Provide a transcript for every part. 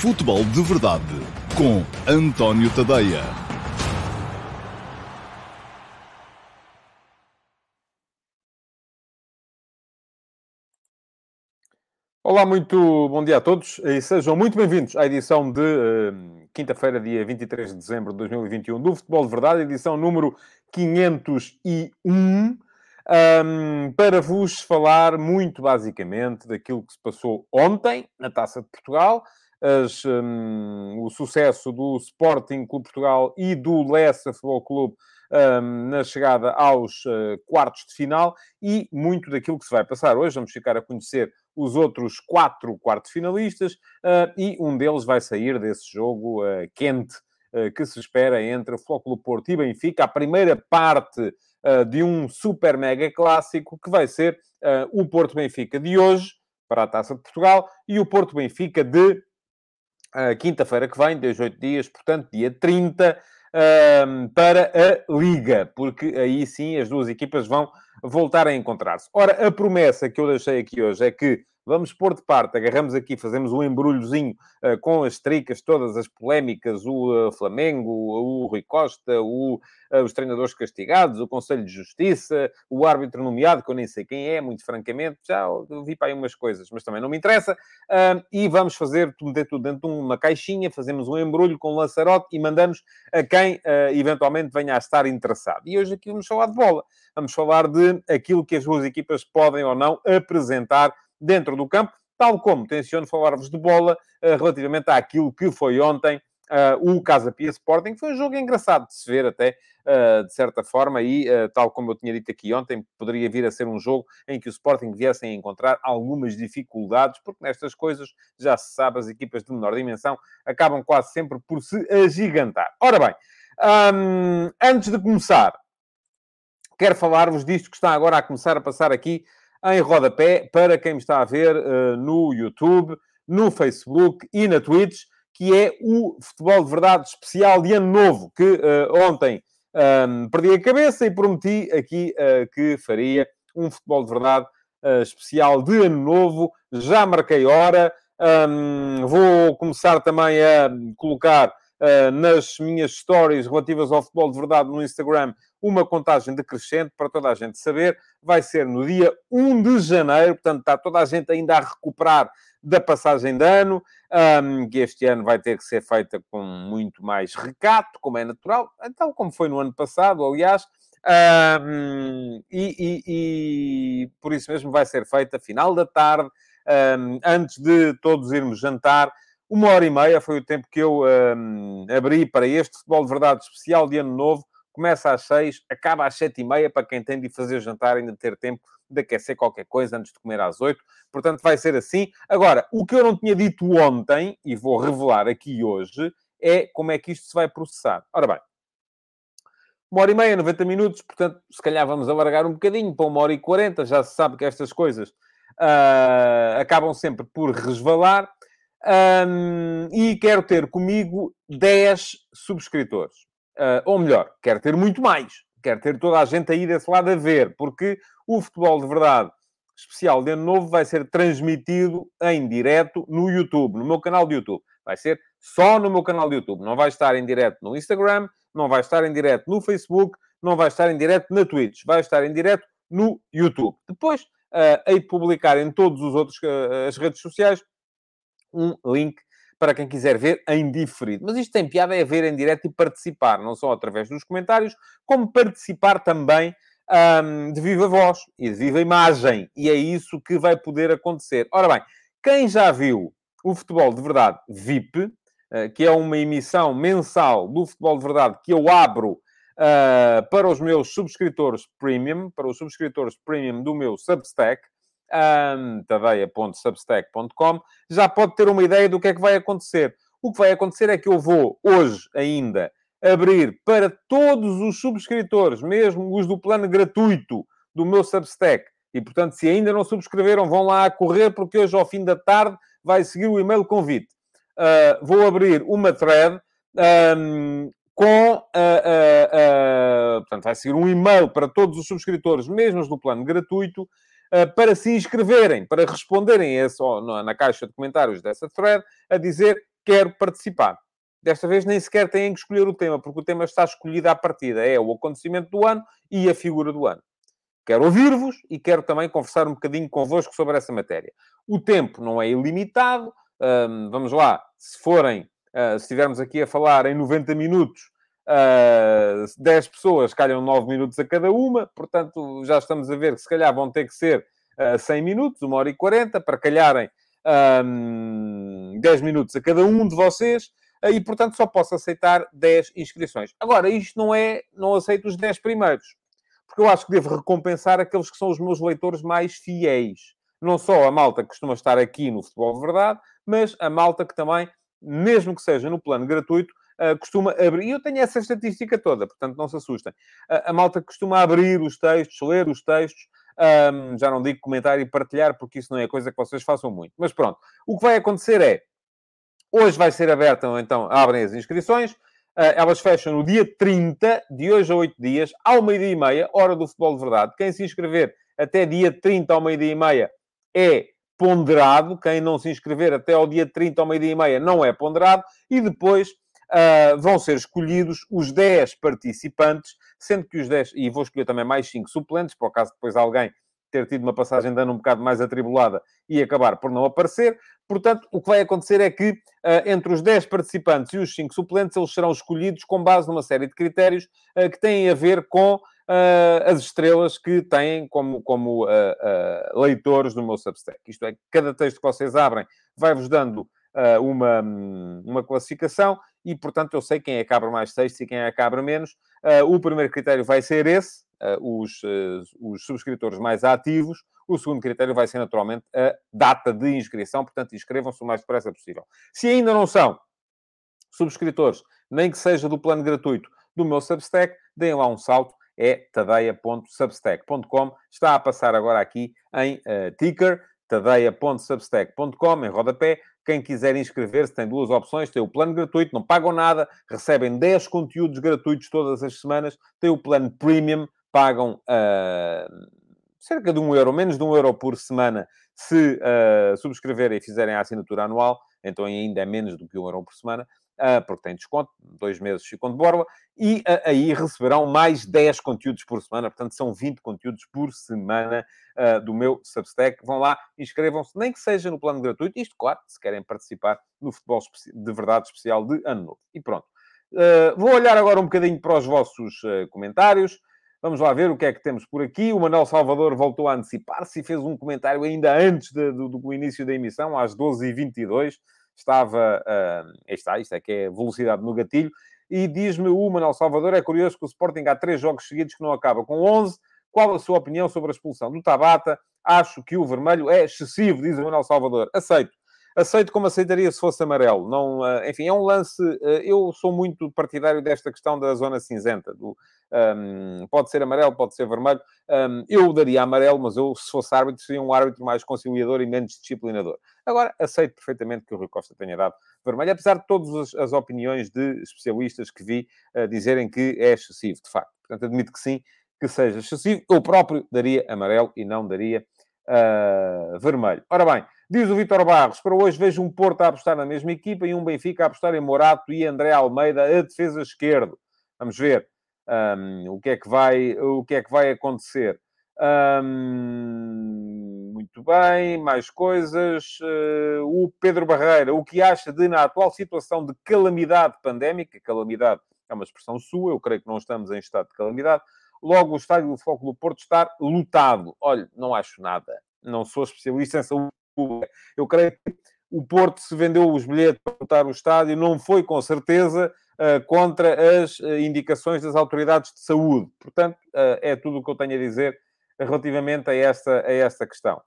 Futebol de Verdade com António Tadeia. Olá, muito bom dia a todos e sejam muito bem-vindos à edição de uh, quinta-feira, dia 23 de dezembro de 2021 do Futebol de Verdade, edição número 501, um, para vos falar muito basicamente daquilo que se passou ontem na Taça de Portugal, as, um, o sucesso do Sporting Clube Portugal e do Leicester Futebol Clube um, na chegada aos uh, quartos de final e muito daquilo que se vai passar hoje. Vamos ficar a conhecer os outros quatro quartos finalistas uh, e um deles vai sair desse jogo uh, quente que se espera entre Futebol Porto e Benfica. A primeira parte de um super mega clássico que vai ser o Porto Benfica de hoje para a Taça de Portugal e o Porto Benfica de quinta-feira que vem, 18 dias, portanto, dia 30, para a Liga, porque aí sim as duas equipas vão voltar a encontrar-se. Ora, a promessa que eu deixei aqui hoje é que vamos pôr de parte, agarramos aqui, fazemos um embrulhozinho uh, com as tricas, todas as polémicas, o uh, Flamengo, o, Rui Costa, o, uh, os treinadores castigados, o Conselho de Justiça, o árbitro nomeado, que eu nem sei quem é, muito francamente, já vi para aí umas coisas, mas também não me interessa, e vamos fazer, meter tudo dentro de uma caixinha, fazemos um embrulho com um lançarote e mandamos a quem eventualmente venha a estar interessado. E hoje aqui vamos falar de bola, vamos falar de aquilo que as duas equipas podem ou não apresentar dentro do campo, tal como tenciono falar-vos de bola uh, relativamente àquilo que foi ontem uh, o Casa Pia Sporting. Foi um jogo engraçado de se ver até, uh, de certa forma, e tal como eu tinha dito aqui ontem, poderia vir a ser um jogo em que o Sporting viesse a encontrar algumas dificuldades, porque nestas coisas, já se sabe, as equipas de menor dimensão acabam quase sempre por se agigantar. Ora bem, um, antes de começar, quero falar-vos disto que está agora a começar a passar aqui em rodapé para quem me está a ver uh, no YouTube, no Facebook e na Twitch, que é o Futebol de Verdade especial de Ano Novo, que uh, ontem um, ehm, perdi a cabeça e prometi aqui uh, que faria um Futebol de Verdade especial de Ano Novo. Já marquei hora. Um, ehm, vou começar também a colocar nas minhas stories relativas ao futebol de verdade no Instagram uma contagem decrescente para toda a gente saber. Vai ser no dia 1 de janeiro, portanto, está toda a gente ainda a recuperar da passagem de ano, um, que este ano vai ter que ser feita com muito mais recato, como é natural, tal como foi no ano passado, aliás. Um, e, e, e, por isso mesmo vai ser feita final da tarde, um, antes de todos irmos jantar. Uma hora e meia foi o tempo que eu abri para este futebol de verdade especial de ano novo começa às seis, acaba às sete e meia, para quem tem de fazer jantar, ainda ter tempo de aquecer qualquer coisa antes de comer às oito. Portanto, vai ser assim. Agora, o que eu não tinha dito ontem, e vou revelar aqui hoje, é como é que isto se vai processar. Ora bem, uma hora e meia, 90 minutos, portanto, se calhar vamos alargar um bocadinho para uma hora e quarenta. Já se sabe que estas coisas uh, acabam sempre por resvalar. Um, e quero ter comigo 10 subscritores. Uh, ou melhor, quero ter muito mais. Quero ter toda a gente aí desse lado a ver, porque o futebol de verdade especial de ano novo vai ser transmitido em direto no YouTube, no meu canal de YouTube. Vai ser só no meu canal de YouTube. Não vai estar em direto no Instagram, não vai estar em direto no Facebook, não vai estar em direto na Twitch. Vai estar em direto no YouTube. Depois, uh, hei de publicar em outros uh, as redes sociais um link para quem quiser ver em diferido. Mas isto tem piada é ver em direto e participar, não só através dos comentários, como participar também um, de viva voz e de viva imagem. E é isso que vai poder acontecer. Ora bem, quem já viu o Futebol de Verdade VIP, uh, que é uma emissão mensal do Futebol de Verdade que eu abro uh, para os meus subscritores premium, para os subscritores premium do meu Substack, um, tadeia.substack.com, já pode ter uma ideia do que é que vai acontecer. O que vai acontecer é que eu vou, hoje ainda, abrir para todos os subscritores, mesmo os do plano gratuito do meu Substack. E, portanto, se ainda não subscreveram, vão lá a correr, porque hoje, ao fim da tarde, vai seguir o e-mail convite. Uh, vou abrir uma thread um, com... Uh, uh, portanto, vai seguir um e-mail para todos os subscritores, mesmo os do plano gratuito, para se inscreverem, para responderem a na caixa de comentários dessa thread, a dizer quero participar. Desta vez nem sequer têm que escolher o tema, porque o tema está escolhido à partida. É o acontecimento do ano e a figura do ano. Quero ouvir-vos e quero também conversar um bocadinho convosco sobre essa matéria. O tempo não é ilimitado. Vamos lá, se forem, uh, se estivermos aqui a falar em 90 minutos, uh, 10 pessoas calham 9 minutos a cada uma, portanto, já estamos a ver que se calhar vão ter que ser uh, 100 minutos, 1 hora e 40, para calharem um, 10 minutos a cada um de vocês. Uh, e, portanto, só posso aceitar 10 inscrições. Agora, isto não é, não aceito os 10 primeiros, porque eu acho que devo recompensar aqueles que são os meus leitores mais fiéis. Não só a malta que costuma estar aqui no Futebol de Verdade, mas a malta que também, mesmo que seja no plano gratuito, Uh, costuma abrir, e eu tenho essa estatística toda, portanto não se assustem. Uh, a malta costuma abrir os textos, ler os textos, um, já não digo comentar e partilhar, porque isso não é coisa que vocês façam muito. Mas pronto, o que vai acontecer é, hoje vai ser aberta, então abrem as inscrições, uh, elas fecham no dia 30, de hoje a 8 dias, ao meio-dia e meia, hora do futebol de verdade. Quem se inscrever até dia 30 ao meio-dia e meia é ponderado. Quem não se inscrever até ao dia 30 ao meio-dia e meia não é ponderado. E depois uh, vão ser escolhidos os 10 participantes, sendo que os 10, e vou escolher também mais 5 suplentes, por caso depois alguém ter tido uma passagem de ano um bocado mais atribulada e acabar por não aparecer. Portanto, o que vai acontecer é que, uh, entre os 10 participantes e os 5 suplentes, eles serão escolhidos com base numa série de critérios uh, que têm a ver com as estrelas que têm como, como leitores do meu Substack. Isto é, cada texto que vocês abrem vai-vos dando uma, uma classificação e, portanto, eu sei quem é mais textos e quem é abre menos. o primeiro critério vai ser esse, os, os subscritores mais ativos. O segundo critério vai ser, naturalmente, a data de inscrição. Portanto, inscrevam-se o mais depressa possível. Se ainda não são subscritores, nem que seja do plano gratuito do meu Substack, deem lá um salto é tadeia.substack.com. Está a passar agora aqui em uh, ticker, tadeia.substack.com, em rodapé. Quem quiser inscrever-se tem duas opções. Tem o plano gratuito, não pagam nada, recebem 10 conteúdos gratuitos todas as semanas. Tem o plano premium, pagam uh, cerca de um euro, menos de um euro por semana, se uh, subscreverem e fizerem a assinatura anual. Então ainda é menos do que um euro por semana. Ah, porque tem desconto, dois meses ficam de borla, e ah, aí receberão mais 10 conteúdos por semana, portanto são 20 conteúdos por semana uh, do meu Substack. Vão lá, inscrevam-se, nem que seja no plano gratuito, isto, claro, se querem participar no futebol de verdade especial de Ano Novo. E pronto. Vou olhar agora um bocadinho para os vossos comentários. Vamos lá ver o que é que temos por aqui. O Manuel Salvador voltou a antecipar-se e fez um comentário ainda antes de, do, do, início da emissão, às 12h22 estava. Uh, está, isto é que é velocidade no gatilho. E diz-me o Manuel Salvador: é curioso que o Sporting há três jogos seguidos que não acaba com 11. Qual a sua opinião sobre a expulsão do Tabata? Acho que o vermelho é excessivo, diz o Manuel Salvador. Aceito aceito como aceitaria se fosse amarelo. Não, uh, enfim, é um lance. Uh, eu sou muito partidário desta questão da zona cinzenta. Do, um, pode ser amarelo, pode ser vermelho. Um, eu daria amarelo, mas eu, se fosse árbitro, seria um árbitro mais conciliador e menos disciplinador. Agora, aceito perfeitamente que o Rui Costa tenha dado vermelho, apesar de todas as, as opiniões de especialistas que vi uh, dizerem que é excessivo, de facto. Portanto, admito que sim, que seja excessivo. Eu próprio daria amarelo e não daria vermelho. Ora bem. Diz o Vitor Barros, para hoje vejo um Porto a apostar na mesma equipa e um Benfica a apostar em Morato e André Almeida a defesa esquerdo. Vamos ver um, o, que é que vai, o que é que vai acontecer. Um, muito bem, mais coisas. Uh, o Pedro Barreira, o que acha de, na atual situação de calamidade pandémica, calamidade é uma expressão sua, eu creio que não estamos em estado de calamidade, logo o estádio do Foco do Porto estar lotado. Olha, não acho nada. Não sou especialista em saúde pública. Eu creio que o Porto se vendeu os bilhetes para montar o estádio, não foi com certeza uh, contra as uh, indicações das autoridades de saúde. Portanto, uh, é tudo o que eu tenho a dizer relativamente a esta, a esta questão.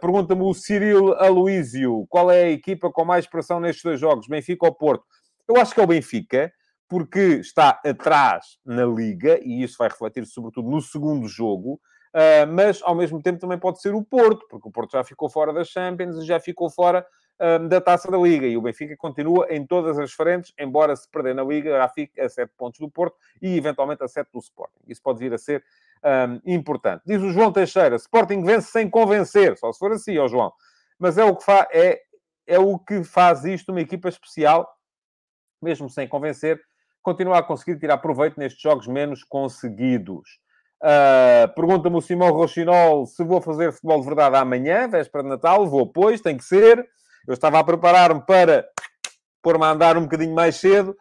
Pergunta-me o Cirilo Aloísio, qual é a equipa com mais pressão nestes dois jogos, Benfica ou Porto? Eu acho que é o Benfica, porque está atrás na Liga, e isso vai refletir sobretudo no segundo jogo, Uh, mas ao mesmo tempo também pode ser o Porto, porque o Porto já ficou fora das Champions e já ficou fora uh, da Taça da Liga. E o Benfica continua em todas as frentes, embora se perder na Liga, já fique a 7 pontos do Porto e eventualmente a 7 do Sporting. Isso pode vir a ser um, importante. Diz o João Teixeira: Sporting vence sem convencer, só se for assim, ó João. Mas é o que é, é o que faz isto uma equipa especial, mesmo sem convencer, continua a conseguir tirar proveito nestes jogos menos conseguidos. Uh, Pergunta-me o Simão Rochinol se vou fazer futebol de verdade amanhã, véspera de Natal. Vou, pois, tem que ser. Eu estava a preparar-me para pôr-me a andar um bocadinho mais cedo,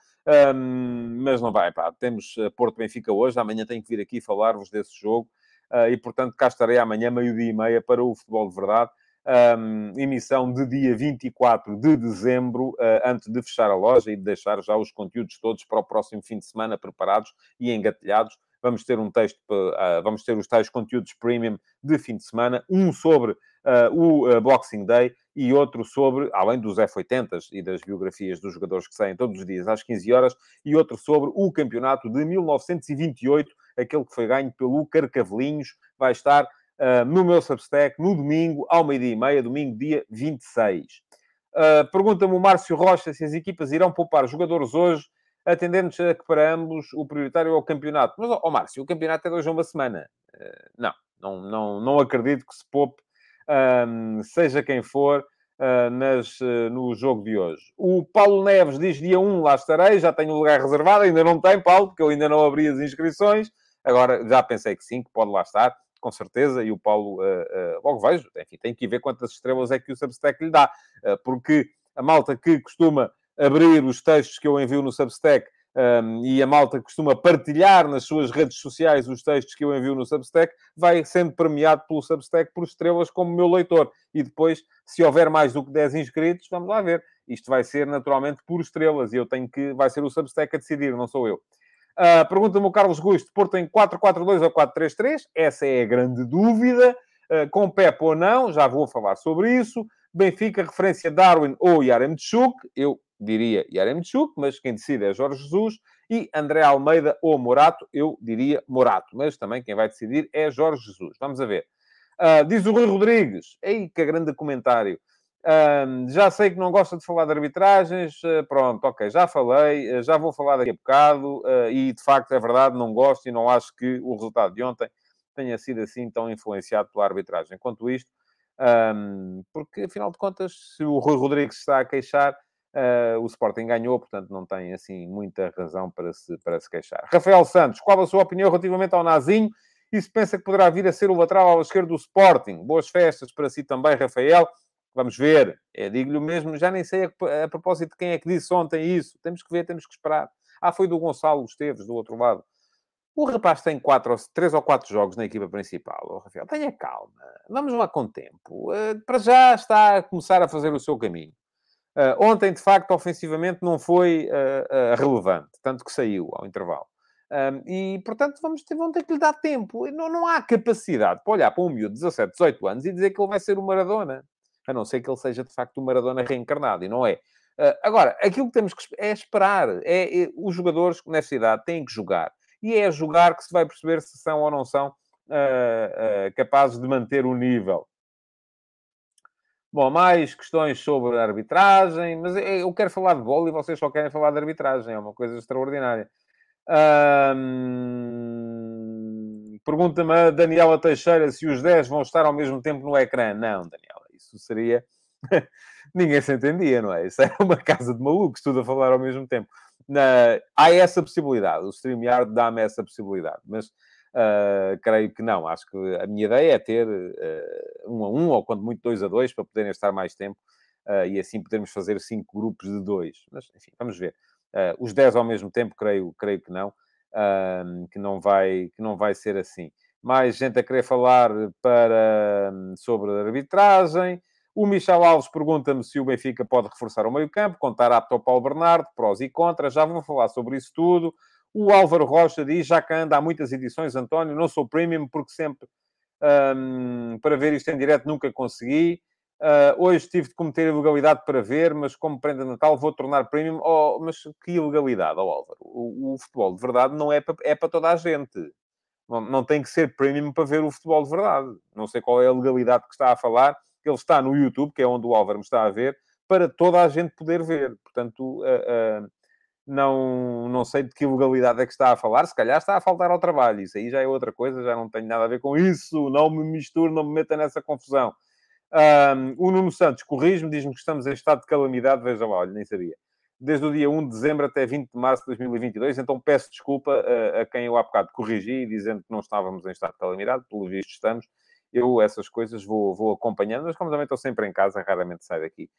um, mas não vai, pá. Temos Porto Benfica hoje, amanhã tenho que vir aqui falar-vos desse jogo. Uh, e, portanto, cá estarei amanhã, meio-dia e meia, para o futebol de verdade. Um, emissão de dia 24 de dezembro, uh, antes de fechar a loja e de deixar já os conteúdos todos para o próximo fim de semana preparados e engatilhados. Vamos ter um texto, uh, vamos ter os tais conteúdos premium de fim de semana, um sobre uh, o uh, Boxing Day e outro sobre, além dos F80s e das biografias dos jogadores que saem todos os dias às 15 horas, e outro sobre o campeonato de 1928, aquele que foi ganho pelo Carcavelinhos, vai estar no meu Substack no domingo, ao meio-dia e meia, domingo, dia 26. Uh, Pergunta-me o Márcio Rocha se as equipas irão poupar jogadores hoje atendendo a que para ambos o prioritário é o campeonato. Mas, ó oh, Márcio, o campeonato é hoje a uma semana. Uh, não, não, não, não acredito que se poupe, um, seja quem for, uh, nas, uh, no jogo de hoje. O Paulo Neves diz dia 1, lá estarei, já tenho o lugar reservado, ainda não tem, Paulo, porque eu ainda não abri as inscrições. Agora, já pensei que sim, que pode lá estar, com certeza, e o Paulo, logo vejo, enfim, tem que ver quantas estrelas é que o Substack lhe dá, porque a malta que costuma abrir os textos que eu envio no Substack um, e a malta costuma partilhar nas suas redes sociais os textos que eu envio no Substack, vai sendo premiado pelo Substack por estrelas como meu leitor. E depois, se houver mais do que 10 inscritos, vamos lá ver. Isto vai ser naturalmente por estrelas e eu tenho que. Vai ser o Substack a decidir, não sou eu. Uh, Pergunta-me o Carlos Gusto: Porto em 4-4-2 ou 4-3-3? Essa é a grande dúvida. Uh, com Pep ou não, já vou falar sobre isso. Benfica, referência Darwin ou Yaremchuk. Eu diria Yaremchuk, mas quem decide é Jorge Jesus. E André Almeida ou Morato, eu diria Morato. Mas também quem vai decidir é Jorge Jesus. Vamos a ver. Uh, diz o Rui Rodrigues. Ei, que grande comentário. Uh, já sei que não gosta de falar de arbitragens. Uh, pronto, ok, já falei. já vou falar daqui a bocado. e, de facto, é verdade, não gosto e não acho que o resultado de ontem tenha sido assim tão influenciado pela arbitragem. Quanto isto, um, porque, afinal de contas, se o Rui Rodrigues está a queixar, uh, o Sporting ganhou, portanto não tem, assim, muita razão para se, para se queixar. Rafael Santos, qual a sua opinião relativamente ao Nazinho? E se pensa que poderá vir a ser o lateral ao esquerdo do Sporting? Boas festas para si também, Rafael. Vamos ver. É, Digo-lhe mesmo, já nem sei a, a, propósito de quem é que disse ontem isso. Temos que ver, temos que esperar. Ah, foi do Gonçalo Esteves, do outro lado. O rapaz tem quatro, três ou quatro jogos na equipa principal, Rafael. Tenha calma. Vamos lá com tempo. Uh, para já está a começar a fazer o seu caminho. Uh, ontem, de facto, ofensivamente não foi uh, relevante, tanto que saiu ao intervalo. e, portanto, vamos ter, vamos ter que lhe dar tempo. Não, não há capacidade para olhar para um miúdo de 17, 18 anos e dizer que ele vai ser o Maradona. A não ser que ele seja, de facto, o Maradona reencarnado. E não é. agora, aquilo que temos que é esperar. É, é, os jogadores nessa idade têm que jogar e é jogar que se vai perceber se são ou não são uh, uh, capazes de manter o nível. Bom, mais questões sobre arbitragem, mas eu quero falar de bola e vocês só querem falar de arbitragem, é uma coisa extraordinária. Pergunta-me a Daniela Teixeira se os 10 vão estar ao mesmo tempo no ecrã. Não, Daniela, isso seria. Ninguém se entendia, não é? Isso é uma casa de malucos, tudo a falar ao mesmo tempo. Na, há essa possibilidade, o StreamYard dá-me essa possibilidade, mas uh, creio que não. Acho que a minha ideia é ter uh, um a um, ou quando muito dois a dois, para poderem estar mais tempo uh, e assim podermos fazer cinco grupos de dois. Mas, enfim, vamos ver. os dez ao mesmo tempo, creio, creio que não, que, não vai, que não vai ser assim. Mais gente a querer falar para, sobre a arbitragem. O Michel Alves pergunta-me se o Benfica pode reforçar o meio-campo, contar apto ao Paulo Bernardo, prós e contras. Já vou falar sobre isso tudo. O Álvaro Rocha diz, já que anda há muitas edições, António, não sou premium porque sempre, um, para ver isto em direto, nunca consegui. Uh, hoje tive de cometer ilegalidade para ver, mas como prenda Natal vou tornar premium. Oh, mas que ilegalidade, oh, Álvaro? O, o, futebol de verdade não é para, é para toda a gente. Não, não tem que ser premium para ver o futebol de verdade. Não sei qual é a legalidade que está a falar ele está no YouTube, que é onde o Álvaro me está a ver, para toda a gente poder ver. Portanto, uh, uh, não, não sei de que ilegalidade é que está a falar, se calhar está a faltar ao trabalho. Isso aí já é outra coisa, já não tenho nada a ver com isso. Não me misturo, não me meta nessa confusão. Um, o Nuno Santos corrige-me, diz-me que estamos em estado de calamidade. Veja lá, olha, nem sabia. Desde o dia 1 de dezembro até 20 de março de 2022. Então peço desculpa a, a quem eu há bocado corrigi, dizendo que não estávamos em estado de calamidade. Pelo visto, estamos. Eu essas coisas vou, vou acompanhando, mas como também estou sempre em casa, raramente saio daqui.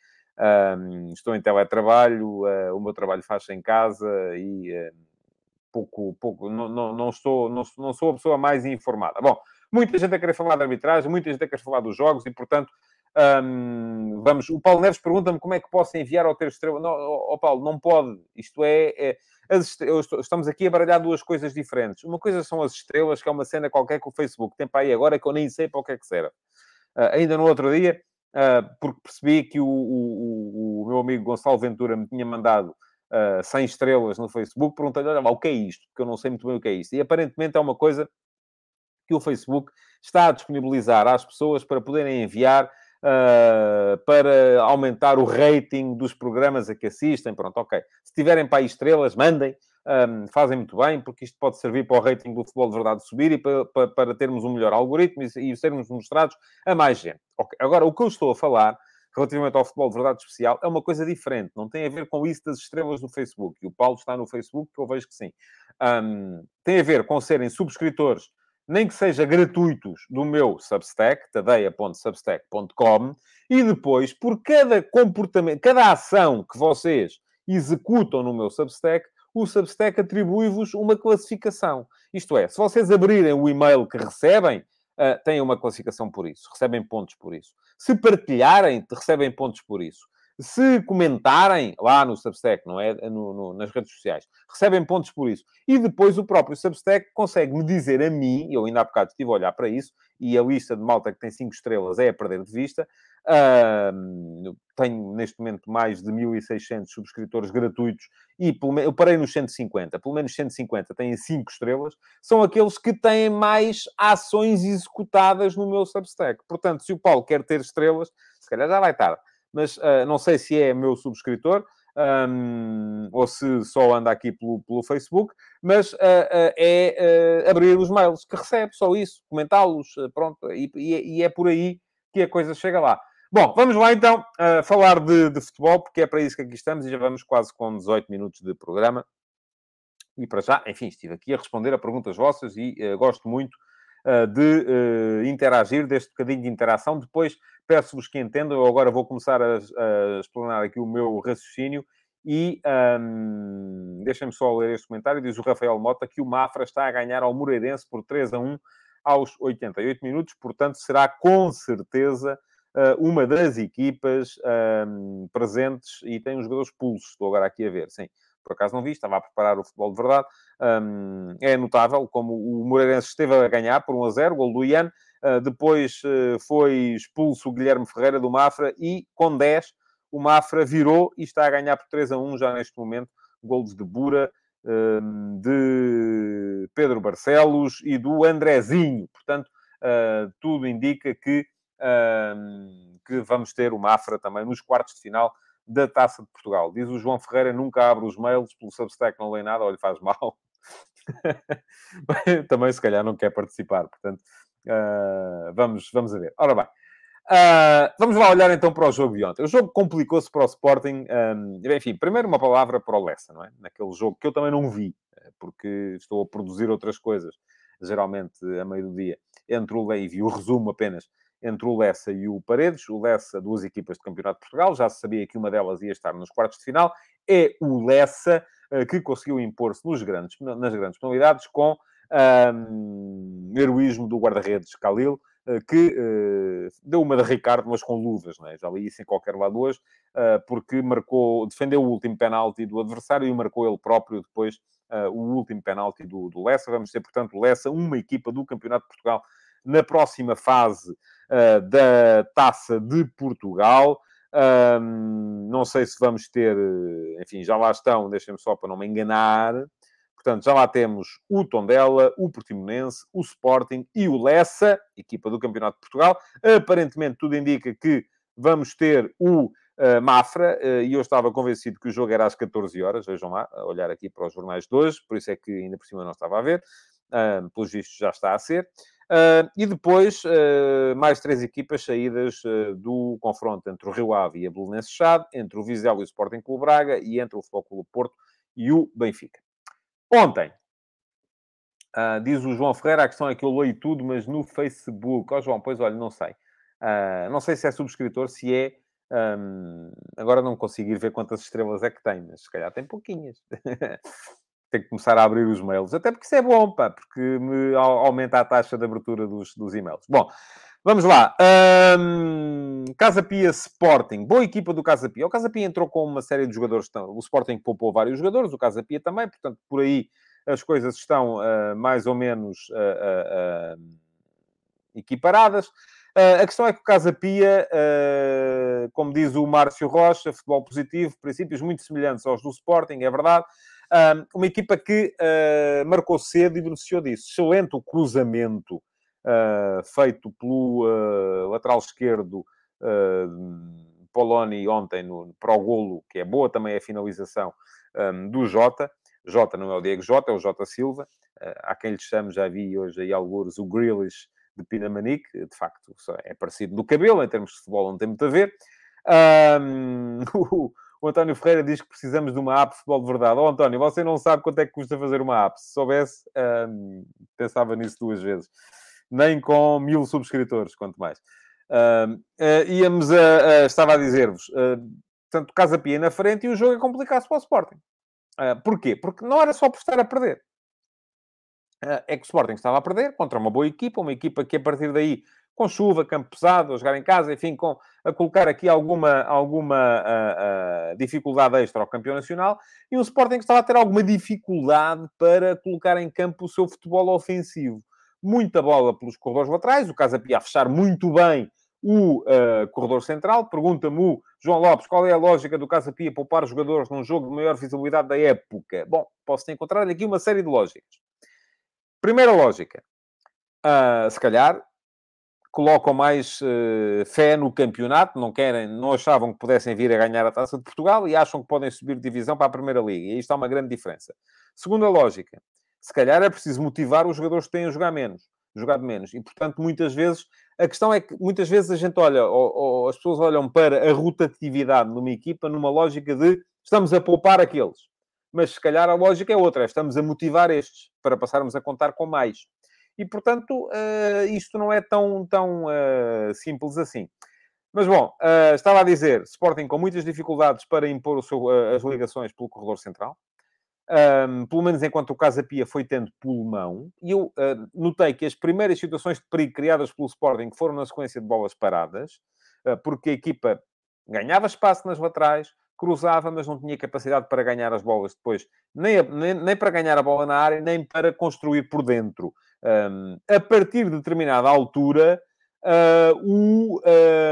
Um, estou em teletrabalho, uh, o meu trabalho faz-se em casa e uh, pouco, pouco, não, não, não, estou, não, não sou a pessoa mais informada. Bom, muita gente a querer falar de arbitragem, muita gente a querer falar dos jogos e, portanto, um, vamos. O Paulo Neves pergunta-me como é que posso enviar ao ter estrela. Não, oh, Paulo, não pode. Isto é, é estamos aqui a baralhar duas coisas diferentes. Uma coisa são as estrelas, que é uma cena qualquer que o Facebook tem para aí agora que eu nem sei para o que é que serve. Uh, ainda no outro dia, uh, porque percebi que o, o, o, meu amigo Gonçalo Ventura me tinha mandado uh, ah, 100 estrelas no Facebook, perguntei-lhe, olha o que é isto? Porque eu não sei muito bem o que é isto. E aparentemente é uma coisa que o Facebook está a disponibilizar às pessoas para poderem enviar uh, para aumentar o rating dos programas a que assistem. Pronto, ok. Se tiverem para aí estrelas, mandem. Um, fazem muito bem, porque isto pode servir para o rating do futebol de verdade subir e para, para, para termos um melhor algoritmo e, e sermos mostrados a mais gente. Okay. Agora, o que eu estou a falar relativamente ao futebol de verdade especial é uma coisa diferente, não tem a ver com isso das estrelas do Facebook. E o Paulo está no Facebook, que eu vejo que sim. Um, tem a ver com serem subscritores nem que seja gratuitos, do meu Substack, tadeia.substack.com, e depois, por cada comportamento, cada ação que vocês executam no meu Substack, o Substack atribui-vos uma classificação. Isto é, se vocês abrirem o e-mail que recebem, uh, têm uma classificação por isso, recebem pontos por isso. Se partilharem, recebem pontos por isso. Se comentarem lá no Substack, não é? No, no, nas redes sociais, recebem pontos por isso. E depois o próprio Substack consegue me dizer a mim, eu ainda há bocado estive a olhar para isso, e a lista de malta que tem 5 estrelas é a perder de vista. Uh, tenho neste momento mais de 1.600 subscritores gratuitos e eu parei nos 150. Pelo menos 150 têm 5 estrelas. São aqueles que têm mais ações executadas no meu Substack. Portanto, se o Paulo quer ter estrelas, se calhar já vai tarde mas uh, não sei se é meu subscritor um, ou se só anda aqui pelo, pelo Facebook, mas uh, uh, é abrir os mails que recebe, só isso, comentá-los, pronto, e, e, é por aí que a coisa chega lá. Bom, vamos lá então falar de, de, futebol, porque é para isso que aqui estamos e já vamos quase com 18 minutos de programa. E para já, enfim, estive aqui a responder a perguntas vossas e gosto muito de interagir, deste bocadinho de interação. Depois peço-vos que entendam. Eu agora vou começar a, a explanar aqui o meu raciocínio. E um, deixem-me só ler este comentário. Diz o Rafael Mota que o Mafra está a ganhar ao Moreirense por 3 a 1 aos 88 minutos. Portanto, será com certeza uh, uma das equipas um, presentes e tem os jogadores pulsos. Estou agora aqui a ver, sim. Por acaso não vi, estava a preparar o futebol de verdade. Um, é notável como o Moreirense esteve a ganhar por 1 a 0, o gol do Ian. Uh, depois uh, foi expulso o Guilherme Ferreira do Mafra e com 10 o Mafra virou e está a ganhar por 3 a 1 já neste momento. Golos de Bura, uh, de Pedro Barcelos e do Andrezinho. Portanto, tudo indica que, que vamos ter o Mafra também nos quartos de final da Taça de Portugal. Diz o João Ferreira, nunca abre os mails, pelo Substack não lê nada, olha, faz mal. também, se calhar, não quer participar. Portanto, Uh, vamos, vamos a ver. Ora bem. Uh, vamos lá olhar então para o jogo de ontem. O jogo complicou-se para o Sporting. Um, enfim, primeiro uma palavra para o Lessa, não é? Naquele jogo que eu também não vi, eh, porque estou a produzir outras coisas, geralmente a meio do dia, entre o e vi o resumo apenas entre o Lessa e o Paredes. O Lessa, duas equipas de Campeonato de Portugal, já se sabia que uma delas ia estar nos quartos de final. É o Lessa uh, que conseguiu impor-se nas grandes penalidades com um, heroísmo do guarda-redes Khalil, eh, que uh, deu uma de Ricardo, mas com luvas, né? já li isso em qualquer lado hoje, uh, porque marcou, defendeu o último penalti do adversário e marcou ele próprio depois uh, o último penalti do, do Lessa. Vamos ter, portanto, Lessa, uma equipa do Campeonato de Portugal na próxima fase da Taça de Portugal. Um, não sei se vamos ter, enfim, já lá estão, deixem-me só para não me enganar. Portanto, já lá temos o Tondela, o Portimonense, o Sporting e o Lessa, equipa do Campeonato de Portugal. Aparentemente, tudo indica que vamos ter o uh, Mafra, uh, e eu estava convencido que o jogo era às 14 horas, vejam lá, a olhar aqui para os jornais de hoje, por isso é que ainda por cima não estava a ver, uh, pelos vistos já está a ser. Uh, e depois, uh, mais três equipas saídas do confronto entre o Rio Ave e a Belenense Chade, entre o Vizela e o Sporting Clube Braga e entre o Futebol Clube Porto e o Benfica. Ontem, diz o João Ferreira, a questão é que eu leio tudo, mas no Facebook. Ó oh, João, pois olha, não sei. não sei se é subscritor, se é... Um, agora não consigo ir ver quantas estrelas é que tem, mas se calhar tem pouquinhas. tenho que começar a abrir os mails. Até porque isso é bom, pá, porque me aumenta a taxa de abertura dos, dos e-mails. Bom, vamos lá. Um, Casa Pia Sporting. Boa equipa do Casa Pia. O Casa Pia entrou com uma série de jogadores. O Sporting poupou vários jogadores, o Casa Pia também. Portanto, por aí as coisas estão uh, mais ou menos uh, uh, equiparadas. a questão é que o Casa Pia, como diz o Márcio Rocha, futebol positivo, princípios muito semelhantes aos do Sporting, é verdade uma equipa que marcou cedo e beneficiou disso. Excelente o cruzamento feito pelo uh, lateral esquerdo Poloni ontem no, para o golo, que é boa também a finalização um, do Jota. Jota não é o Diego Jota, é o Jota Silva. há quem lhe chame, já vi hoje aí alguns, o Grealish de Pinamanique. De facto, é parecido no cabelo, em termos de futebol não tem muito a ver. Um, O António Ferreira diz que precisamos de uma app de futebol de verdade. Oh, António, você não sabe quanto é que custa fazer uma app. Se soubesse, hum, pensava nisso duas vezes. Nem com mil subscritores, quanto mais. Uh, uh, íamos a, estava a dizer-vos, uh, portanto, Casa Pia na frente e o jogo é complicado para o Sporting. Uh, porquê? Porque não era só por estar a perder. Uh, é que o Sporting estava a perder contra uma boa equipa, uma equipa que a partir daí com chuva, campo pesado, a jogar em casa, enfim, com, a colocar aqui alguma, alguma uh, dificuldade extra ao campeão nacional, e um Sporting que estava a ter alguma dificuldade para colocar em campo o seu futebol ofensivo. Muita bola pelos corredores laterais, o Casa Pia a fechar muito bem o uh, corredor central. Pergunta-me o João Lopes qual é a lógica do Casa Pia poupar jogadores num jogo de maior visibilidade da época. Bom, posso encontrar aqui uma série de lógicas. Primeira lógica. Uh, se calhar colocam mais uh, fé no campeonato, não querem, não achavam que pudessem vir a ganhar a Taça de Portugal e acham que podem subir divisão para a Primeira Liga. E aí está uma grande diferença. Segunda lógica, se calhar é preciso motivar os jogadores que têm a jogar menos, jogado menos. E, portanto, muitas vezes, a questão é que muitas vezes a gente olha, ou, ou as pessoas olham para a rotatividade numa equipa numa lógica de estamos a poupar aqueles. Mas se calhar a lógica é outra, é estamos a motivar estes para passarmos a contar com mais e, portanto, uh, isto não é tão, tão uh, simples assim. Mas, bom, uh, estava a dizer, Sporting com muitas dificuldades para impor seu, as ligações pelo corredor central. Um, pelo menos enquanto o Casa Pia foi tendo pulmão, e eu notei que as primeiras situações de perigo criadas pelo Sporting foram na sequência de bolas paradas, porque a equipa ganhava espaço nas laterais, cruzava, mas não tinha capacidade para ganhar as bolas depois, nem, nem, nem para ganhar a bola na área, nem para construir por dentro. Um, a partir de determinada altura, uh, o,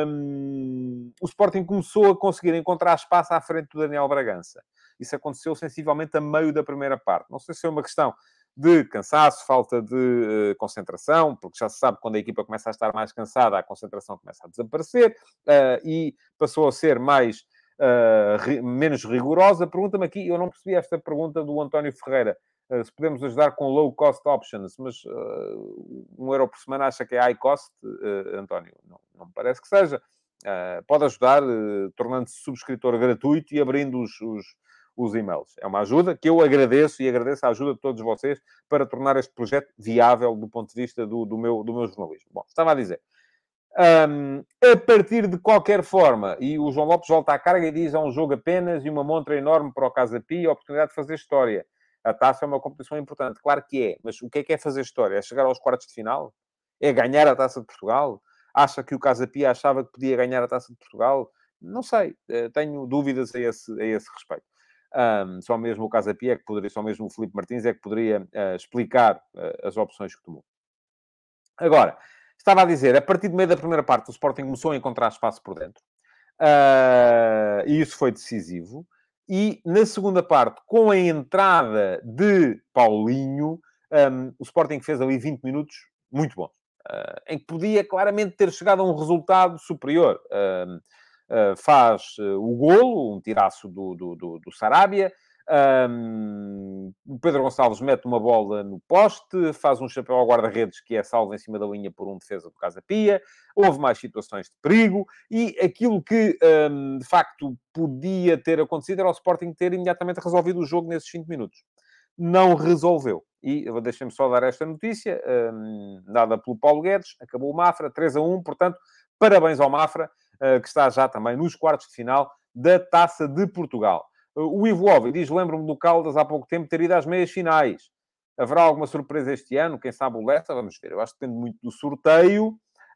um, o Sporting começou a conseguir encontrar espaço à frente do Daniel Bragança. Isso aconteceu sensivelmente a meio da primeira parte. Não sei se é uma questão de cansaço, falta de uh, concentração, porque já se sabe que quando a equipa começa a estar mais cansada, a concentração começa a desaparecer uh, e passou a ser mais uh, menos rigorosa. Pergunta-me aqui, eu não percebi esta pergunta do António Ferreira. Se podemos ajudar com low cost options, mas um euro por semana acha que é high cost, António? Não, não me parece que seja. pode ajudar tornando-se subscritor gratuito e abrindo os, os, os e-mails. É uma ajuda que eu agradeço e agradeço a ajuda de todos vocês para tornar este projeto viável do ponto de vista do, do, meu, do meu jornalismo. Bom, estava a dizer. Um, a partir de qualquer forma, e o João Lopes volta à carga e diz: é um jogo apenas e uma montra enorme para o Casa Pia, a oportunidade de fazer história. A taça é uma competição importante, claro que é, mas o que é que é fazer história? É chegar aos quartos de final? É ganhar a taça de Portugal? Acha que o Casa Pia achava que podia ganhar a taça de Portugal? Não sei, eh, tenho dúvidas a esse, a esse respeito. Um, só mesmo o Casa Pia é que poderia, só mesmo o Felipe Martins é que poderia uh, explicar uh, as opções que tomou. Agora, Estava a dizer, a partir do meio da primeira parte, o Sporting começou a encontrar espaço por dentro. Uh, e isso foi decisivo. E na segunda parte, com a entrada de Paulinho, um, o Sporting fez ali 20 minutos muito bons. Em que podia claramente ter chegado a um resultado superior. Faz o golo, um tiraço do, do, do, do Sarabia, Um, o Pedro Gonçalves mete uma bola no poste, faz um chapéu ao guarda-redes que é salvo em cima da linha por um defesa do Casa Pia. Houve mais situações de perigo e aquilo que um, de facto podia ter acontecido era o Sporting ter imediatamente resolvido o jogo nesses 5 minutos. Não resolveu. E deixem-me só dar esta notícia, um, dada pelo Paulo Guedes: acabou o Mafra 3 a 1, portanto, parabéns ao Mafra, que está já também nos quartos de final da Taça de Portugal. O Ivo Ovi diz: lembro-me do Caldas há pouco tempo ter ido às meias finais. Haverá alguma surpresa este ano? Quem sabe o Lessa? Vamos ver. Eu acho que depende muito do sorteio.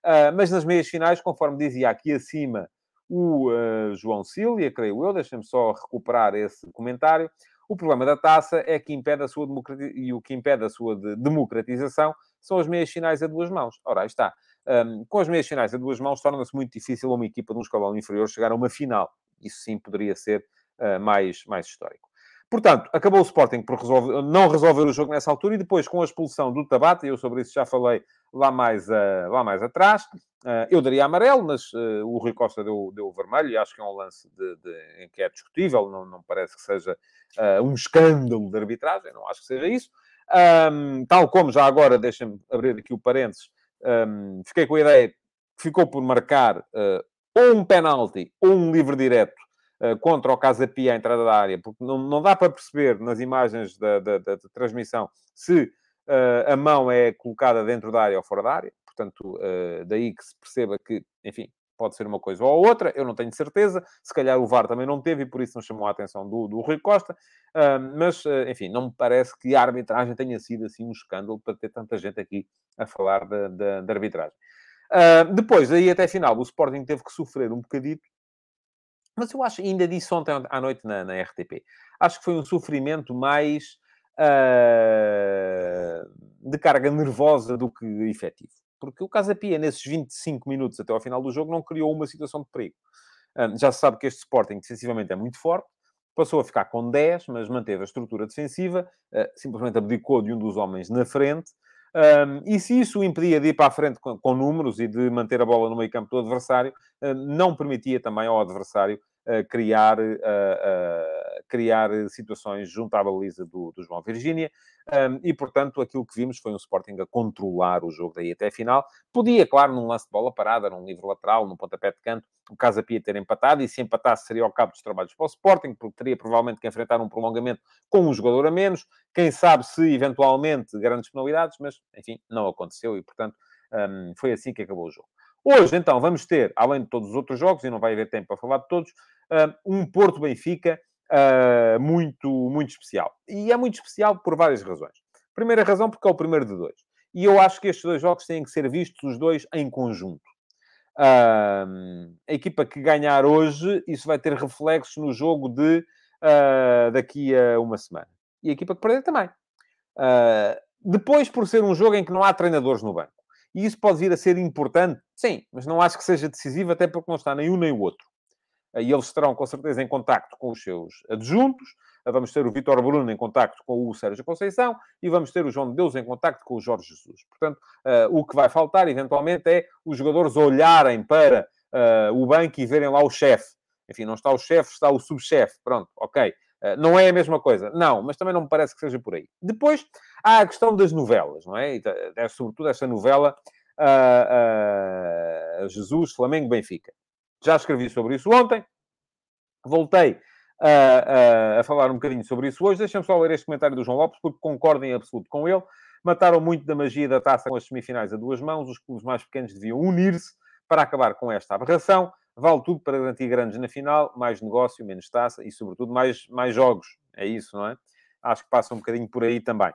Uh, mas nas meias finais, conforme dizia aqui acima o uh, João Cília, creio eu, deixem-me só recuperar esse comentário. O problema da taça é que impede a sua e o que impede a sua de democratização são as meias finais a duas mãos. Ora, aí está. Um, com as meias finais a duas mãos, torna-se muito difícil uma equipa de um escalão inferior chegar a uma final. Isso sim poderia ser uh, mais, mais histórico. Portanto, acabou o Sporting por resolver, não resolver o jogo nessa altura e depois com a expulsão do Tabata, eu sobre isso já falei lá mais, uh, lá mais atrás, uh, eu daria amarelo, mas uh, o Rui Costa deu, deu vermelho e acho que é um lance de, de, em que é discutível, não, não parece que seja um escândalo de arbitragem, não acho que seja isso. Um, tal como já agora, deixem-me abrir aqui o parênteses, um, fiquei com a ideia que ficou por marcar ou um penalti ou um livre direto uh, contra o Casa Pia à entrada da área, porque não, não dá para perceber nas imagens da, da, da, da transmissão se uh, a mão é colocada dentro da área ou fora da área. Portanto, uh, daí que se perceba que, enfim, pode ser uma coisa ou outra, eu não tenho certeza. Se calhar o VAR também não teve e por isso não chamou a atenção do, do Rui Costa. Uh, mas, uh, enfim, não me parece que a arbitragem tenha sido assim um escândalo para ter tanta gente aqui a falar da arbitragem. Uh, depois, aí até final, o Sporting teve que sofrer um bocadito, mas eu acho, ainda disse ontem à noite na, na RTP, acho que foi um sofrimento mais de carga nervosa do que efetivo. Porque o Casa Pia, nesses 25 minutos até ao final do jogo, não criou uma situação de perigo. Uh, já se sabe que este Sporting defensivamente é muito forte, passou a ficar com 10, mas manteve a estrutura defensiva, uh, simplesmente abdicou de um dos homens na frente, um, e se isso impedia de ir para a frente com, números e de manter a bola no meio campo do adversário, uh, não permitia também ao adversário criar, criar situações junto à baliza do, do João Virgínia. Um, e, portanto, aquilo que vimos foi um Sporting a controlar o jogo daí até a final. Podia, claro, num lance de bola parada, num livre lateral, num pontapé de canto, o Casa Pia ter empatado, e se empatasse seria ao cabo dos trabalhos para o Sporting, porque teria provavelmente que enfrentar um prolongamento com um jogador a menos. Quem sabe se, eventualmente, grandes penalidades, mas, enfim, não aconteceu e, portanto, um, foi assim que acabou o jogo. Hoje, então, vamos ter, além de todos os outros jogos, e não vai haver tempo para falar de todos, um Porto-Benfica uh, muito, muito especial. E é muito especial por várias razões. Primeira razão, porque é o primeiro de dois. E eu acho que estes dois jogos têm que ser vistos os dois em conjunto. Uh, a equipa que ganhar hoje, isso vai ter reflexos no jogo de daqui a uma semana. E a equipa que perder também. Depois, por ser um jogo em que não há treinadores no banco. E isso pode vir a ser importante, sim, mas não acho que seja decisivo, até porque não está nem um nem o outro. E eles estarão, com certeza, em contacto com os seus adjuntos. Vamos ter o Vitor Bruno em contacto com o Sérgio Conceição e vamos ter o João de Deus em contacto com o Jorge Jesus. Portanto, uh, o que vai faltar, eventualmente, é os jogadores olharem para uh, o banco e verem lá o chefe. Enfim, não está o chefe, está o subchefe. Pronto, ok. Uh, não é a mesma coisa. Não, mas também não me parece que seja por aí. Depois, há a questão das novelas, não é? é sobretudo esta novela Jesus, Flamengo, Benfica. Já escrevi sobre isso ontem. Voltei a, a falar um bocadinho sobre isso hoje. Deixem-me só ler este comentário do João Lopes, porque concordo em absoluto com ele. Mataram muito da magia da taça com as semifinais a duas mãos. Os clubes mais pequenos deviam unir-se para acabar com esta aberração. Vale tudo para garantir grandes na final, mais negócio, menos taça e, sobretudo, mais, mais jogos. É isso, não é? Acho que passa um bocadinho por aí também.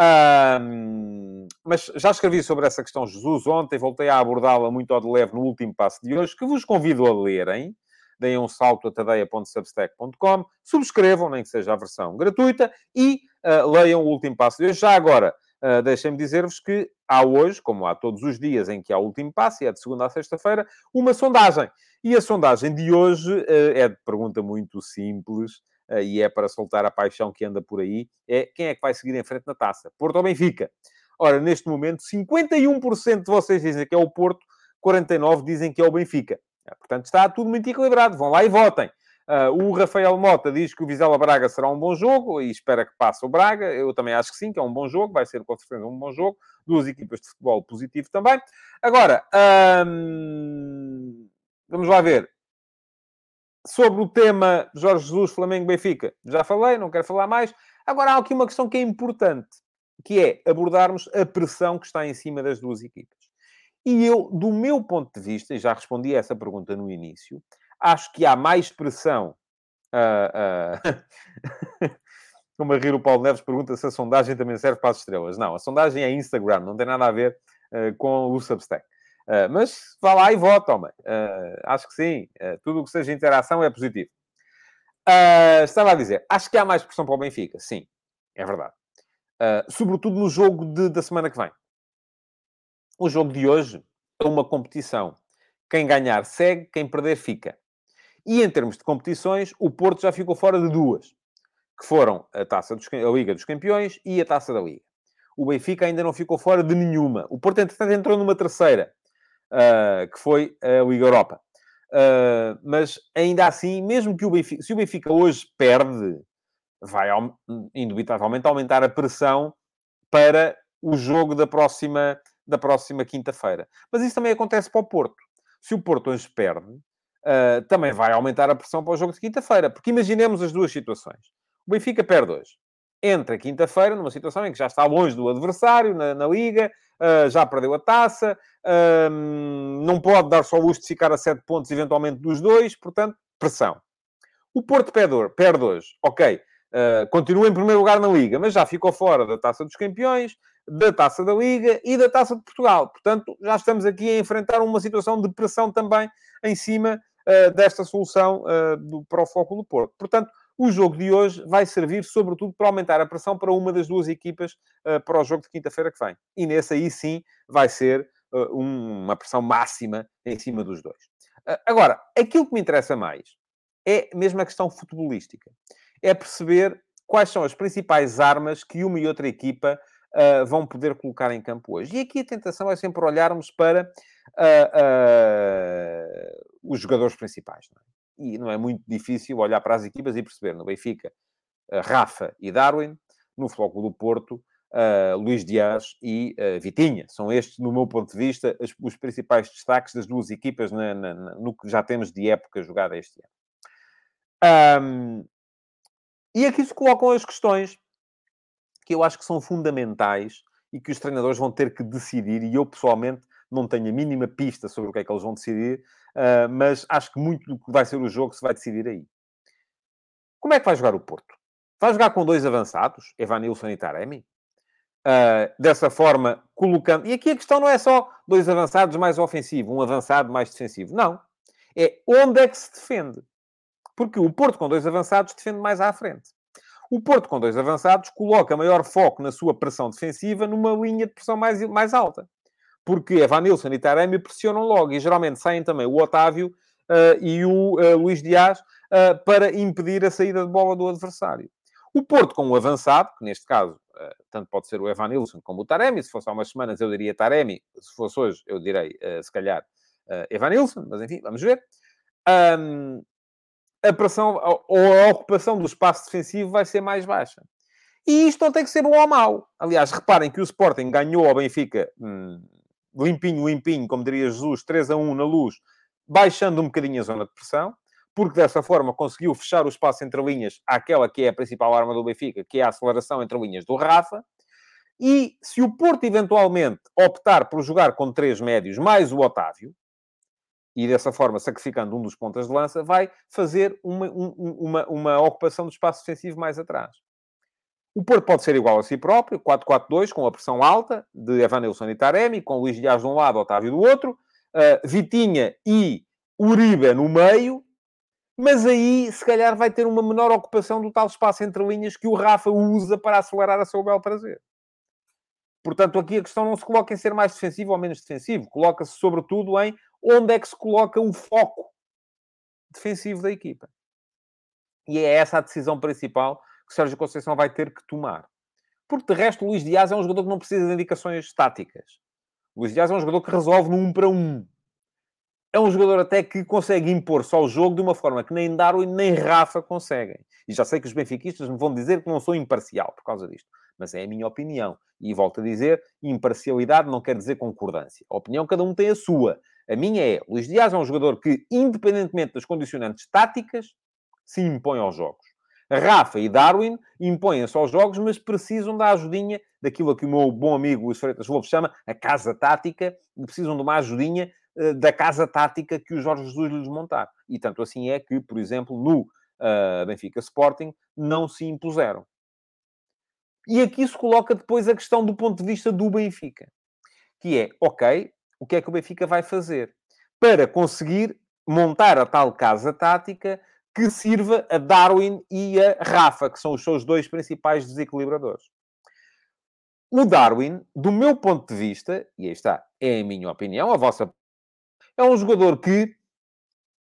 Um, mas já escrevi sobre essa questão Jesus ontem, voltei a abordá-la muito ao de leve no último passo de hoje, que vos convido a lerem. Deem um salto a tadeia.substack.com, subscrevam, nem que seja a versão gratuita, e uh, leiam o último passo de hoje. Já agora, uh, deixem-me dizer-vos que há hoje, como há todos os dias em que há o último passo, é de segunda a sexta-feira, uma sondagem. E a sondagem de hoje uh, é de pergunta muito simples eh, e é para soltar a paixão que anda por aí, é quem é que vai seguir em frente na taça? Porto ou Benfica? Ora, neste momento, 51% de vocês dizem que é o Porto, 49% dizem que é o Benfica. Portanto, está tudo muito equilibrado. Vão lá e votem. Uh, o Rafael Mota diz que o Vizela Braga será um bom jogo e espera que passe o Braga. Eu também acho que sim, que é um bom jogo, vai ser com certeza um bom jogo. Duas equipas de futebol positivo também. Agora, vamos lá ver. Sobre o tema Jorge Jesus, Flamengo, Benfica, já falei, não quero falar mais. Agora há aqui uma questão que é importante, que é abordarmos a pressão que está em cima das duas equipas. E eu, do meu ponto de vista, e já respondi a essa pergunta no início, acho que há mais pressão. Uh, uh... Como a rir o Paulo Neves pergunta se a sondagem também serve para as estrelas. Não, a sondagem é Instagram, não tem nada a ver uh, com o Substack. Uh, mas vá lá e vota, homem. Uh, acho que sim. Tudo o que seja interação é positivo. estava a dizer, acho que há mais pressão para o Benfica. Sim, é verdade. sobretudo no jogo de, da semana que vem. O jogo de hoje é uma competição. Quem ganhar segue, quem perder fica. E em termos de competições, o Porto já ficou fora de duas, que foram a, taça dos, a Liga dos Campeões e a Taça da Liga. O Benfica ainda não ficou fora de nenhuma. O Porto, entretanto, entrou numa terceira, uh, que foi a Liga Europa. Uh, mas ainda assim, mesmo que o Benfica, se o Benfica hoje perde, vai indubitavelmente aumentar a pressão para o jogo da próxima, da próxima quinta-feira. Mas isso também acontece para o Porto. Se o Porto hoje perde, uh, também vai aumentar a pressão para o jogo de quinta-feira. Porque imaginemos as duas situações. O Benfica perde hoje. Entra quinta-feira numa situação em que já está longe do adversário na, na Liga, uh, já perdeu a taça, uh, não pode dar só o luxo de ficar a sete pontos, eventualmente, dos dois, portanto, pressão. O Porto perde hoje, ok, uh, continua em primeiro lugar na Liga, mas já ficou fora da Taça dos Campeões, da Taça da Liga e da Taça de Portugal. Portanto, já estamos aqui a enfrentar uma situação de pressão também em cima desta solução uh, do, para o foco do Porto. Portanto, o jogo de hoje vai servir, sobretudo, para aumentar a pressão para uma das duas equipas uh, para o jogo de quinta-feira que vem. E nesse aí sim vai ser uma pressão máxima em cima dos dois. Agora, aquilo que me interessa mais é mesmo a questão futebolística. É perceber quais são as principais armas que uma e outra equipa uh, vão poder colocar em campo hoje. E aqui a tentação é sempre olharmos para uh, os jogadores principais. Não é? E não é muito difícil olhar para as equipas e perceber no Benfica, Rafa e Darwin, no Floco do Porto, Uh, Luís Dias e uh, Vitinha. São estes, no meu ponto de vista, as, os principais destaques das duas equipas na, na, na, no que já temos de época jogada este ano. Um, e aqui se colocam as questões que eu acho que são fundamentais e que os treinadores vão ter que decidir, e eu pessoalmente não tenho a mínima pista sobre o que é que eles vão decidir, uh, mas acho que muito do que vai ser o jogo se vai decidir aí. Como é que vai jogar o Porto? Vai jogar com dois avançados, Evanilson e Taremi? Uh, dessa forma, colocando... E aqui a questão não é só dois avançados mais ofensivo, um avançado mais defensivo. Não. É onde é que se defende. Porque o Porto com dois avançados defende mais à frente. O Porto, com dois avançados, coloca maior foco na sua pressão defensiva numa linha de pressão mais, mais alta. Porque Evanilson e Taremi pressionam logo e geralmente saem também o Otávio uh, e o uh, Luís Dias uh, para impedir a saída de bola do adversário. O Porto com o avançado, que neste caso tanto pode ser o Evanilson como o Taremi, se fosse há umas semanas eu diria Taremi, se fosse hoje eu direi se calhar Evanilson, mas enfim, vamos ver. Um, a pressão ou a ocupação do espaço defensivo vai ser mais baixa. E isto não tem que ser bom ou mau. Aliás, reparem que o Sporting ganhou ao Benfica hum, limpinho, limpinho, como diria Jesus, 3 a 1 na luz, baixando um bocadinho a zona de pressão, porque dessa forma conseguiu fechar o espaço entre linhas àquela que é a principal arma do Benfica, que é a aceleração entre linhas do Rafa. E se o Porto eventualmente optar por jogar com três médios mais o Otávio, e dessa forma, sacrificando um dos pontas de lança, vai fazer uma, uma, uma ocupação do espaço defensivo mais atrás. O Porto pode ser igual a si próprio, 4-4-2, com a pressão alta de Evanilson e Taremi, com Luís Dias de um lado, Otávio do outro, uh, Vitinha e Uribe no meio, mas aí, se calhar, vai ter uma menor ocupação do tal espaço entre linhas que o Rafa usa para acelerar a seu bel prazer. Portanto, aqui a questão não se coloca em ser mais defensivo ou menos defensivo, coloca-se sobretudo em onde é que se coloca o foco defensivo da equipa. E é essa a decisão principal que Sérgio Conceição vai ter que tomar. Porque, de resto, Luís Dias é um jogador que não precisa de indicações estáticas. O Luís Dias é um jogador que resolve no um para um. é um jogador até que consegue impor só o jogo de uma forma que nem Darwin nem Rafa conseguem. E já sei que os benfiquistas me vão dizer que não sou imparcial por causa disto. Mas é a minha opinião. E volto a dizer, imparcialidade não quer dizer concordância. A opinião, cada um tem a sua. A minha é, Luís Dias é um jogador que, independentemente das condicionantes táticas, se impõe aos jogos. Rafa e Darwin impõem-se aos jogos, mas precisam da ajudinha daquilo que o meu bom amigo Luís Freitas chama a casa tática, precisam de uma ajudinha uh, da casa tática que o Jorge Jesus lhes montar. E tanto assim é que, por exemplo, no uh, Benfica Sporting, não se impuseram. E aqui se coloca depois a questão do ponto de vista do Benfica, que é, ok, o que é que o Benfica vai fazer para conseguir montar a tal casa tática que sirva a Darwin e a Rafa, que são os seus dois principais desequilibradores. O Darwin, do meu ponto de vista, e aí está, é a minha opinião, a vossa, é um jogador que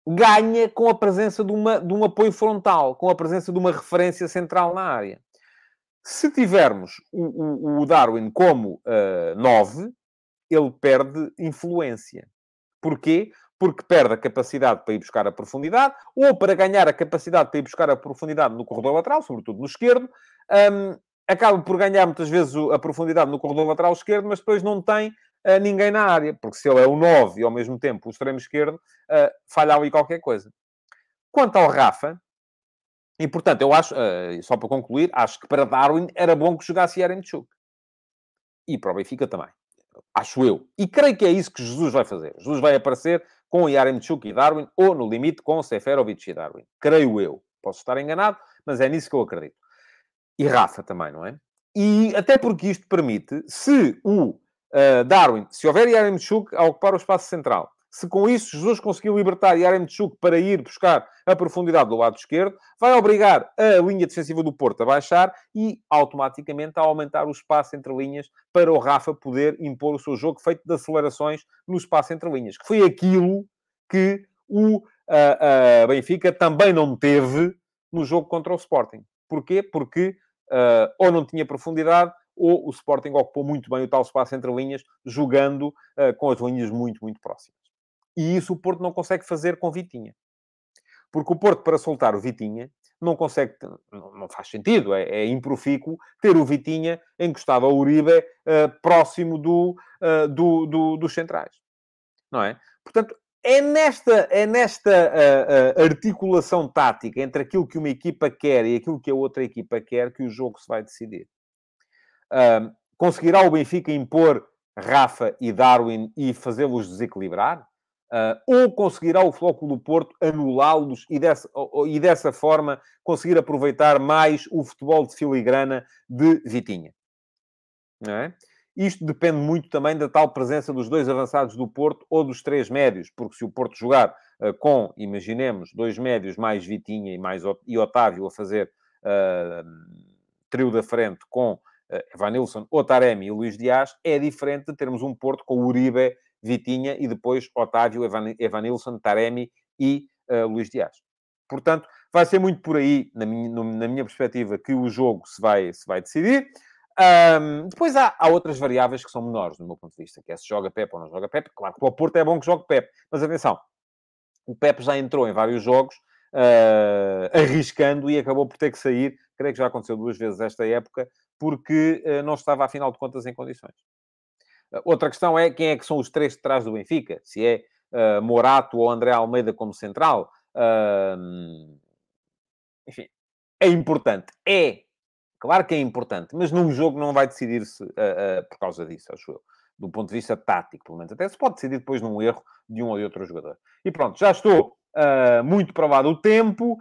ganha com a presença de, uma, de um apoio frontal, com a presença de uma referência central na área. Se tivermos o, o, o Darwin como 9, uh, ele perde influência. Porquê? Porque perde a capacidade para ir buscar a profundidade, ou para ganhar a capacidade para ir buscar a profundidade no corredor lateral, sobretudo no esquerdo, um, acaba por ganhar muitas vezes a profundidade no corredor lateral esquerdo, mas depois não tem uh, ninguém na área, porque se ele é o 9 e ao mesmo tempo o extremo esquerdo, uh, falha ali qualquer coisa. Quanto ao Rafa, e, portanto, eu acho, uh, só para concluir, acho que para Darwin era bom que jogasse Yarenchuk. E para o Benfica também. Acho eu. E creio que é isso que Jesus vai fazer. Jesus vai aparecer com Yaremchuk e Darwin, ou no limite com Seferovic e Darwin. Creio eu. Posso estar enganado, mas é nisso que eu acredito. E Rafa também, não é? E até porque isto permite, se o uh, Darwin, se houver Yaremchuk a ocupar o espaço central, se com isso Jesus conseguiu libertar Yaremchuk para ir buscar a profundidade do lado esquerdo, vai obrigar a linha defensiva do Porto a baixar e automaticamente a aumentar o espaço entre linhas para o Rafa poder impor o seu jogo feito de acelerações no espaço entre linhas, que foi aquilo que o uh, uh, Benfica também não teve no jogo contra o Sporting. Porquê? Porque uh, ou não tinha profundidade ou o Sporting ocupou muito bem o tal espaço entre linhas, jogando com as linhas muito, muito próximas. E isso o Porto não consegue fazer com Vitinha. Porque o Porto, para soltar o Vitinha, não consegue, não faz sentido, é, é improfícuo ter o Vitinha encostado ao Uribe uh, próximo do, uh, do, do, dos centrais. Não é? Portanto, é nesta, é nesta uh, articulação tática entre aquilo que uma equipa quer e aquilo que a outra equipa quer que o jogo se vai decidir. conseguirá o Benfica impor Rafa e Darwin e fazê-los desequilibrar? Uh, ou conseguirá o Flóculo do Porto anulá-los e dessa, e dessa forma conseguir aproveitar mais o futebol de filigrana de Vitinha? Não é? Isto depende muito também da tal presença dos dois avançados do Porto ou dos três médios, porque se o Porto jogar uh, com, imaginemos, dois médios mais Vitinha e mais e Otávio a fazer uh, trio da frente com uh, Evanilson, Otaremi e Luís Dias, é diferente de termos um Porto com Uribe Vitinha e depois Otávio, Evan, Evanilson, Taremi e uh, Luís Dias. Portanto, vai ser muito por aí, na minha, na minha perspectiva, que o jogo se vai, se vai decidir. Um, depois há, há, outras variáveis que são menores, do meu ponto de vista, que é se joga Pep ou não joga Pep. Claro que para o Porto é bom que jogue Pep, mas atenção, o Pep já entrou em vários jogos uh, arriscando e acabou por ter que sair. Creio que já aconteceu duas vezes esta época, porque uh, não estava, afinal de contas, em condições. Outra questão é quem é que são os três de trás do Benfica? Se é uh, Morato ou André Almeida como central? Uh, enfim, é importante. É. Claro que é importante, mas num jogo não vai decidir-se uh, por causa disso, acho eu. Do ponto de vista tático, pelo menos. Até se pode decidir depois num erro de um ou de outro jogador. E pronto, já estou muito provado o tempo.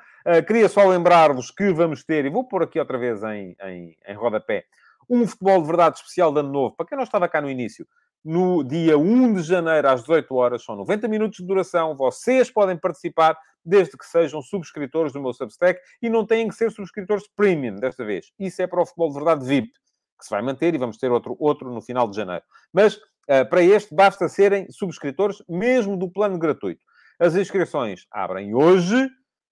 queria só lembrar-vos que vamos ter, e vou pôr aqui outra vez em, em, em rodapé, um futebol de verdade especial de ano novo. Para quem não estava cá no início, no dia 1 de janeiro, às 18 horas, são 90 minutos de duração. Vocês podem participar desde que sejam subscritores do meu Substack e não têm que ser subscritores premium desta vez. Isso é para o futebol de verdade VIP, que se vai manter e vamos ter outro, outro no final de janeiro. Mas uh, para este basta serem subscritores mesmo do plano gratuito. As inscrições abrem hoje.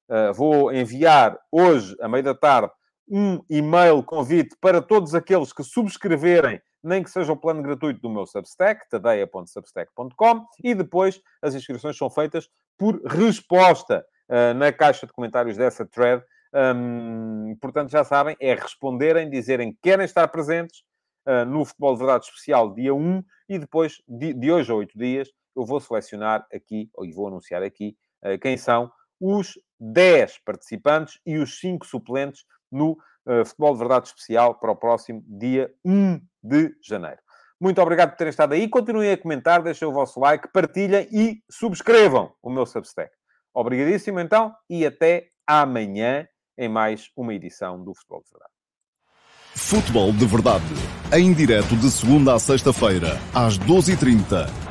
Uh, vou enviar hoje, à meia da tarde, um e-mail convite para todos aqueles que subscreverem nem que seja o plano gratuito do meu Substack, tadeia.substack.com, e depois as inscrições são feitas por resposta uh, na caixa de comentários dessa thread. Um, portanto, já sabem, é responderem, dizerem que querem estar presentes uh, no Futebol de Verdade Especial dia 1 e depois, de, de hoje a 8 dias, eu vou selecionar aqui, ou vou anunciar aqui, uh, quem são os 10 participantes e os 5 suplentes no uh, Futebol de Verdade Especial para o próximo dia 1 de janeiro. Muito obrigado por terem estado aí. Continuem a comentar, deixem o vosso like, partilhem e subscrevam o meu Substack. Obrigadíssimo então e até amanhã em mais uma edição do Futebol de Verdade. Futebol de Verdade, em direto de segunda a sexta-feira, às 12h30